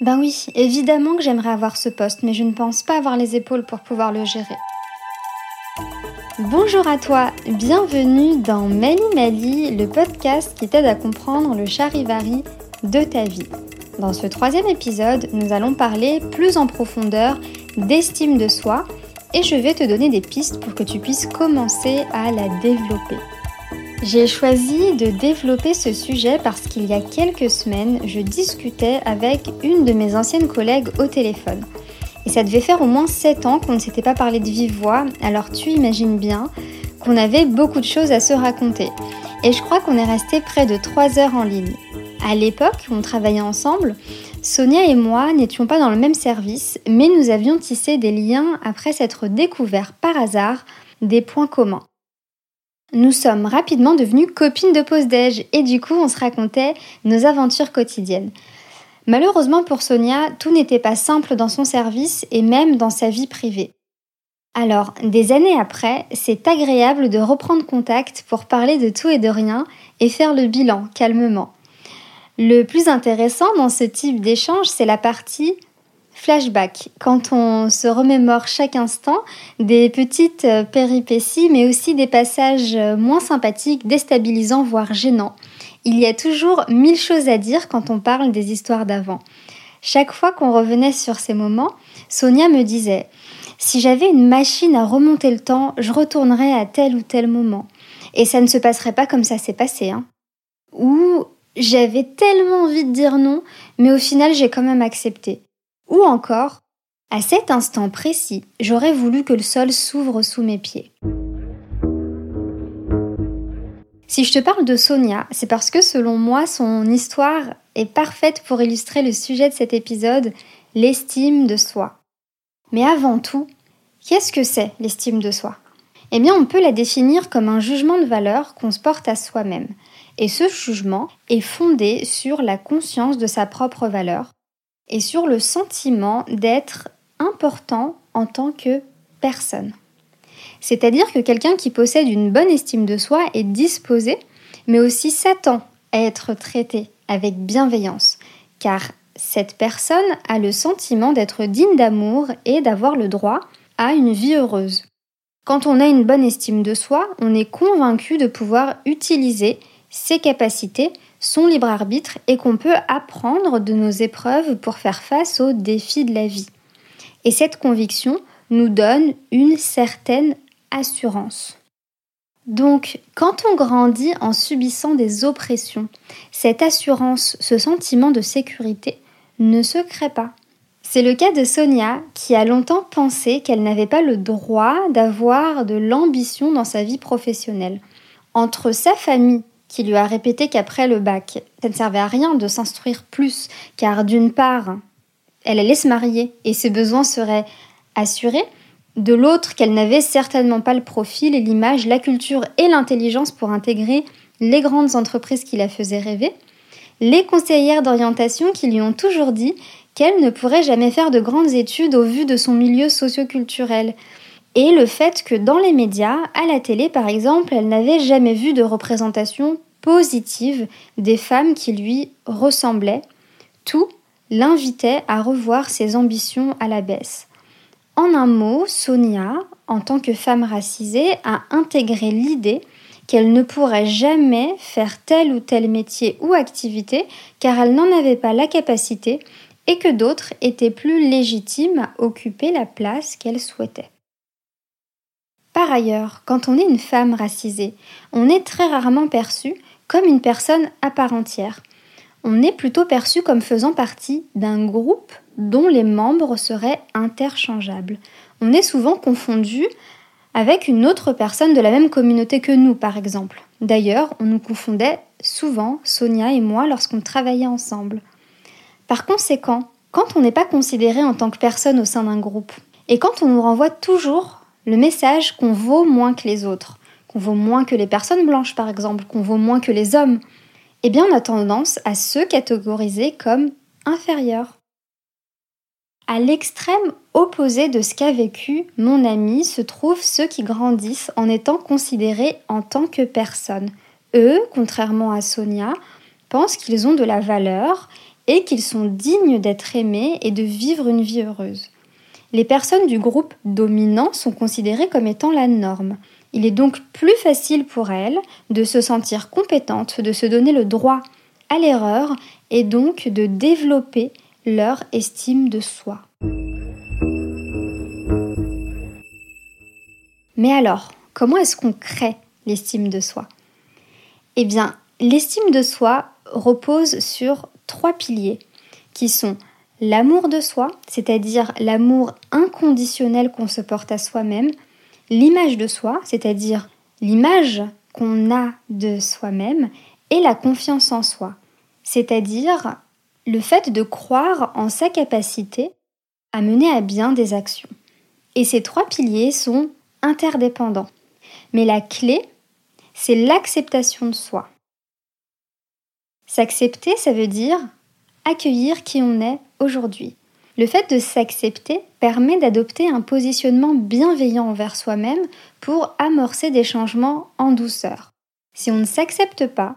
Ben oui, évidemment que j'aimerais avoir ce poste, mais je ne pense pas avoir les épaules pour pouvoir le gérer. Bonjour à toi, bienvenue dans Mali Mali, le podcast qui t'aide à comprendre le charivari de ta vie. Dans ce troisième épisode, nous allons parler plus en profondeur d'estime de soi et je vais te donner des pistes pour que tu puisses commencer à la développer. J'ai choisi de développer ce sujet parce qu'il y a quelques semaines, je discutais avec une de mes anciennes collègues au téléphone. Et ça devait faire au moins 7 ans qu'on ne s'était pas parlé de vive voix, alors tu imagines bien qu'on avait beaucoup de choses à se raconter. Et je crois qu'on est resté près de 3 heures en ligne. À l'époque, on travaillait ensemble. Sonia et moi n'étions pas dans le même service, mais nous avions tissé des liens après s'être découverts par hasard des points communs. Nous sommes rapidement devenues copines de pause déj et du coup on se racontait nos aventures quotidiennes. Malheureusement pour Sonia, tout n'était pas simple dans son service et même dans sa vie privée. Alors, des années après, c'est agréable de reprendre contact pour parler de tout et de rien et faire le bilan calmement. Le plus intéressant dans ce type d'échange, c'est la partie flashback, quand on se remémore chaque instant des petites péripéties, mais aussi des passages moins sympathiques, déstabilisants, voire gênants. Il y a toujours mille choses à dire quand on parle des histoires d'avant. Chaque fois qu'on revenait sur ces moments, Sonia me disait Si j'avais une machine à remonter le temps, je retournerais à tel ou tel moment. Et ça ne se passerait pas comme ça s'est passé. Hein. Ou j'avais tellement envie de dire non, mais au final j'ai quand même accepté. Ou encore, à cet instant précis, j'aurais voulu que le sol s'ouvre sous mes pieds. Si je te parle de Sonia, c'est parce que selon moi, son histoire est parfaite pour illustrer le sujet de cet épisode, l'estime de soi. Mais avant tout, qu'est-ce que c'est l'estime de soi? Eh bien, on peut la définir comme un jugement de valeur qu'on se porte à soi-même. Et ce jugement est fondé sur la conscience de sa propre valeur et sur le sentiment d'être important en tant que personne. C'est-à-dire que quelqu'un qui possède une bonne estime de soi est disposé, mais aussi s'attend à être traité avec bienveillance, car cette personne a le sentiment d'être digne d'amour et d'avoir le droit à une vie heureuse. Quand on a une bonne estime de soi, on est convaincu de pouvoir utiliser ses capacités, son libre arbitre et qu'on peut apprendre de nos épreuves pour faire face aux défis de la vie. Et cette conviction nous donne une certaine assurance. Donc, quand on grandit en subissant des oppressions, cette assurance, ce sentiment de sécurité ne se crée pas. C'est le cas de Sonia qui a longtemps pensé qu'elle n'avait pas le droit d'avoir de l'ambition dans sa vie professionnelle. Entre sa famille qui lui a répété qu'après le bac, ça ne servait à rien de s'instruire plus, car d'une part, elle allait se marier et ses besoins seraient assurés, de l'autre qu'elle n'avait certainement pas le profil et l'image, la culture et l'intelligence pour intégrer les grandes entreprises qui la faisaient rêver, les conseillères d'orientation qui lui ont toujours dit qu'elle ne pourrait jamais faire de grandes études au vu de son milieu socioculturel, et le fait que dans les médias, à la télé par exemple, elle n'avait jamais vu de représentation positive des femmes qui lui ressemblaient, tout l'invitait à revoir ses ambitions à la baisse. En un mot, Sonia, en tant que femme racisée, a intégré l'idée qu'elle ne pourrait jamais faire tel ou tel métier ou activité car elle n'en avait pas la capacité et que d'autres étaient plus légitimes à occuper la place qu'elle souhaitait. Par ailleurs, quand on est une femme racisée, on est très rarement perçu une personne à part entière. On est plutôt perçu comme faisant partie d'un groupe dont les membres seraient interchangeables. On est souvent confondu avec une autre personne de la même communauté que nous, par exemple. D'ailleurs, on nous confondait souvent, Sonia et moi, lorsqu'on travaillait ensemble. Par conséquent, quand on n'est pas considéré en tant que personne au sein d'un groupe, et quand on nous renvoie toujours le message qu'on vaut moins que les autres, qu'on vaut moins que les personnes blanches par exemple, qu'on vaut moins que les hommes, eh bien on a tendance à se catégoriser comme inférieurs. À l'extrême opposé de ce qu'a vécu mon ami se trouvent ceux qui grandissent en étant considérés en tant que personnes. Eux, contrairement à Sonia, pensent qu'ils ont de la valeur et qu'ils sont dignes d'être aimés et de vivre une vie heureuse. Les personnes du groupe dominant sont considérées comme étant la norme. Il est donc plus facile pour elles de se sentir compétentes, de se donner le droit à l'erreur et donc de développer leur estime de soi. Mais alors, comment est-ce qu'on crée l'estime de soi? Eh bien, l'estime de soi repose sur trois piliers qui sont l'amour de soi, c'est-à-dire l'amour inconditionnel qu'on se porte à soi-même, l'image de soi, c'est-à-dire l'image qu'on a de soi-même, et la confiance en soi, c'est-à-dire le fait de croire en sa capacité à mener à bien des actions. Et ces trois piliers sont interdépendants. Mais la clé, c'est l'acceptation de soi. S'accepter, ça veut dire accueillir qui on est aujourd'hui. Le fait de s'accepter permet d'adopter un positionnement bienveillant envers soi-même pour amorcer des changements en douceur. Si on ne s'accepte pas,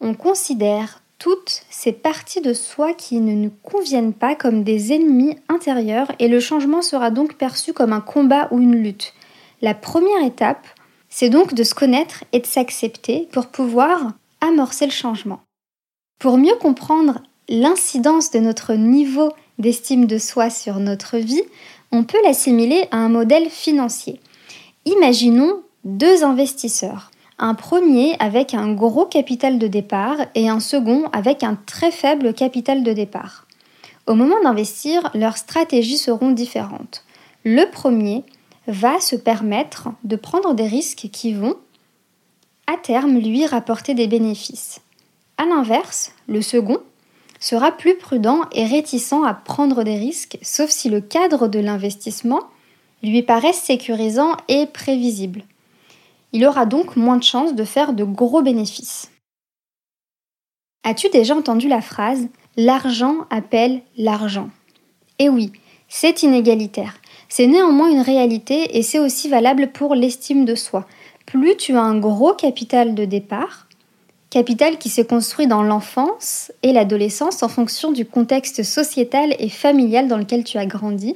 on considère toutes ces parties de soi qui ne nous conviennent pas comme des ennemis intérieurs et le changement sera donc perçu comme un combat ou une lutte. La première étape, c'est donc de se connaître et de s'accepter pour pouvoir amorcer le changement. Pour mieux comprendre l'incidence de notre niveau d'estime de soi sur notre vie, on peut l'assimiler à un modèle financier. Imaginons deux investisseurs. Un premier avec un gros capital de départ et un second avec un très faible capital de départ. Au moment d'investir, leurs stratégies seront différentes. Le premier va se permettre de prendre des risques qui vont, à terme, lui rapporter des bénéfices. A l'inverse, le second sera plus prudent et réticent à prendre des risques, sauf si le cadre de l'investissement lui paraît sécurisant et prévisible. Il aura donc moins de chances de faire de gros bénéfices. As-tu déjà entendu la phrase L'argent appelle l'argent Eh oui, c'est inégalitaire. C'est néanmoins une réalité et c'est aussi valable pour l'estime de soi. Plus tu as un gros capital de départ, capital qui s'est construit dans l'enfance et l'adolescence en fonction du contexte sociétal et familial dans lequel tu as grandi,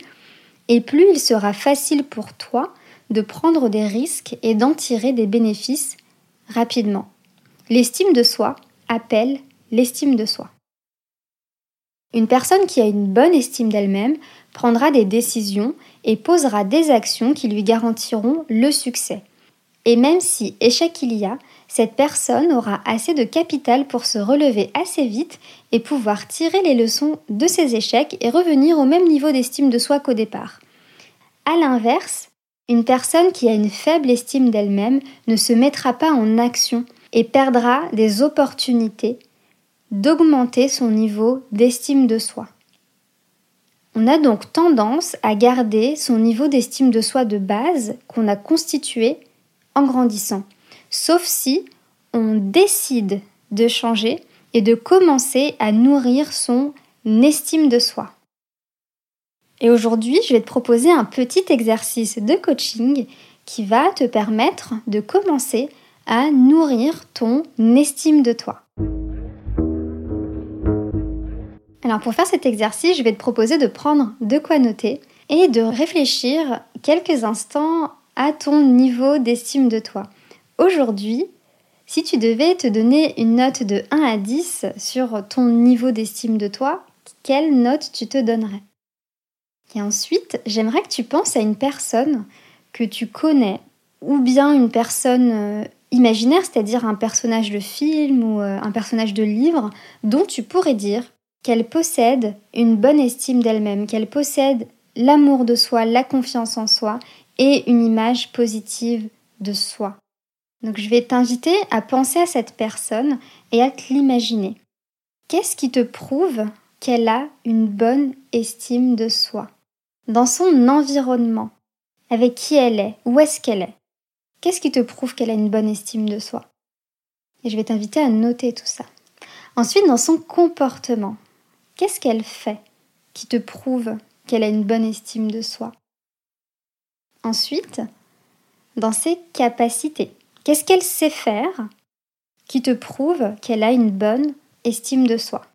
et plus il sera facile pour toi de prendre des risques et d'en tirer des bénéfices rapidement. L'estime de soi appelle l'estime de soi. Une personne qui a une bonne estime d'elle-même prendra des décisions et posera des actions qui lui garantiront le succès. Et même si échec il y a, cette personne aura assez de capital pour se relever assez vite et pouvoir tirer les leçons de ses échecs et revenir au même niveau d'estime de soi qu'au départ. A l'inverse, une personne qui a une faible estime d'elle-même ne se mettra pas en action et perdra des opportunités d'augmenter son niveau d'estime de soi. On a donc tendance à garder son niveau d'estime de soi de base qu'on a constitué en grandissant, sauf si on décide de changer et de commencer à nourrir son estime de soi. Et aujourd'hui, je vais te proposer un petit exercice de coaching qui va te permettre de commencer à nourrir ton estime de toi. Alors pour faire cet exercice, je vais te proposer de prendre de quoi noter et de réfléchir quelques instants à ton niveau d'estime de toi. Aujourd'hui, si tu devais te donner une note de 1 à 10 sur ton niveau d'estime de toi, quelle note tu te donnerais? Et ensuite, j'aimerais que tu penses à une personne que tu connais ou bien une personne euh, imaginaire, c'est-à-dire un personnage de film ou euh, un personnage de livre dont tu pourrais dire qu'elle possède une bonne estime d'elle-même, qu'elle possède l'amour de soi, la confiance en soi et une image positive de soi. Donc je vais t'inviter à penser à cette personne et à te l'imaginer. Qu'est-ce qui te prouve qu'elle a une bonne estime de soi? Dans son environnement, avec qui elle est, où est-ce qu'elle est? Qu'est-ce qui te prouve qu'elle a une bonne estime de soi? Et je vais t'inviter à noter tout ça. Ensuite, dans son comportement, Qu'est-ce qu'elle fait qui te prouve qu'elle a une bonne estime de soi? Ensuite, dans ses capacités, qu'est-ce qu'elle sait faire qui te prouve qu'elle a une bonne estime de soi?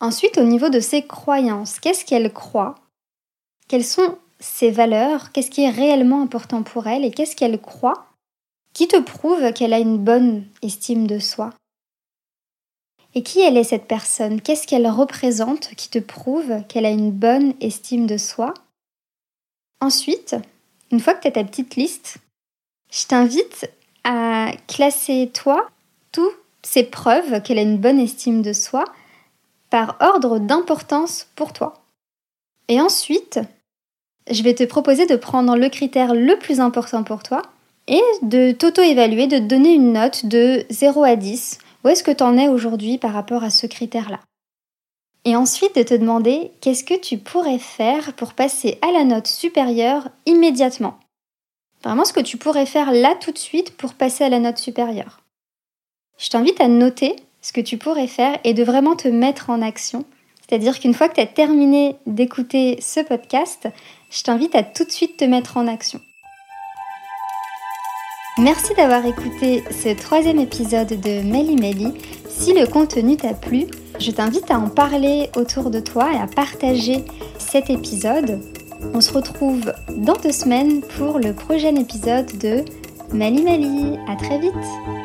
Ensuite, au niveau de ses croyances, qu'est-ce qu'elle croit? Quelles sont ses valeurs? Qu'est-ce qui est réellement important pour elle? Et qu'est-ce qu'elle croit qui te prouve qu'elle a une bonne estime de soi? Et qui elle est cette personne? Qu'est-ce qu'elle représente qui te prouve qu'elle a une bonne estime de soi? Ensuite, une fois que tu as ta petite liste, je t'invite à classer toi toutes ces preuves qu'elle a une bonne estime de soi par ordre d'importance pour toi. Et ensuite, je vais te proposer de prendre le critère le plus important pour toi et de t'auto-évaluer, de te donner une note de 0 à 10. Où est-ce que tu en es aujourd'hui par rapport à ce critère-là? Et ensuite de te demander qu'est-ce que tu pourrais faire pour passer à la note supérieure immédiatement? Vraiment ce que tu pourrais faire là tout de suite pour passer à la note supérieure. Je t'invite à noter ce que tu pourrais faire et de vraiment te mettre en action. C'est-à-dire qu'une fois que tu as terminé d'écouter ce podcast, je t'invite à tout de suite te mettre en action. Merci d'avoir écouté ce troisième épisode de Melly Melly. Si le contenu t'a plu, je t'invite à en parler autour de toi et à partager cet épisode. On se retrouve dans deux semaines pour le prochain épisode de Mali Mali. À très vite!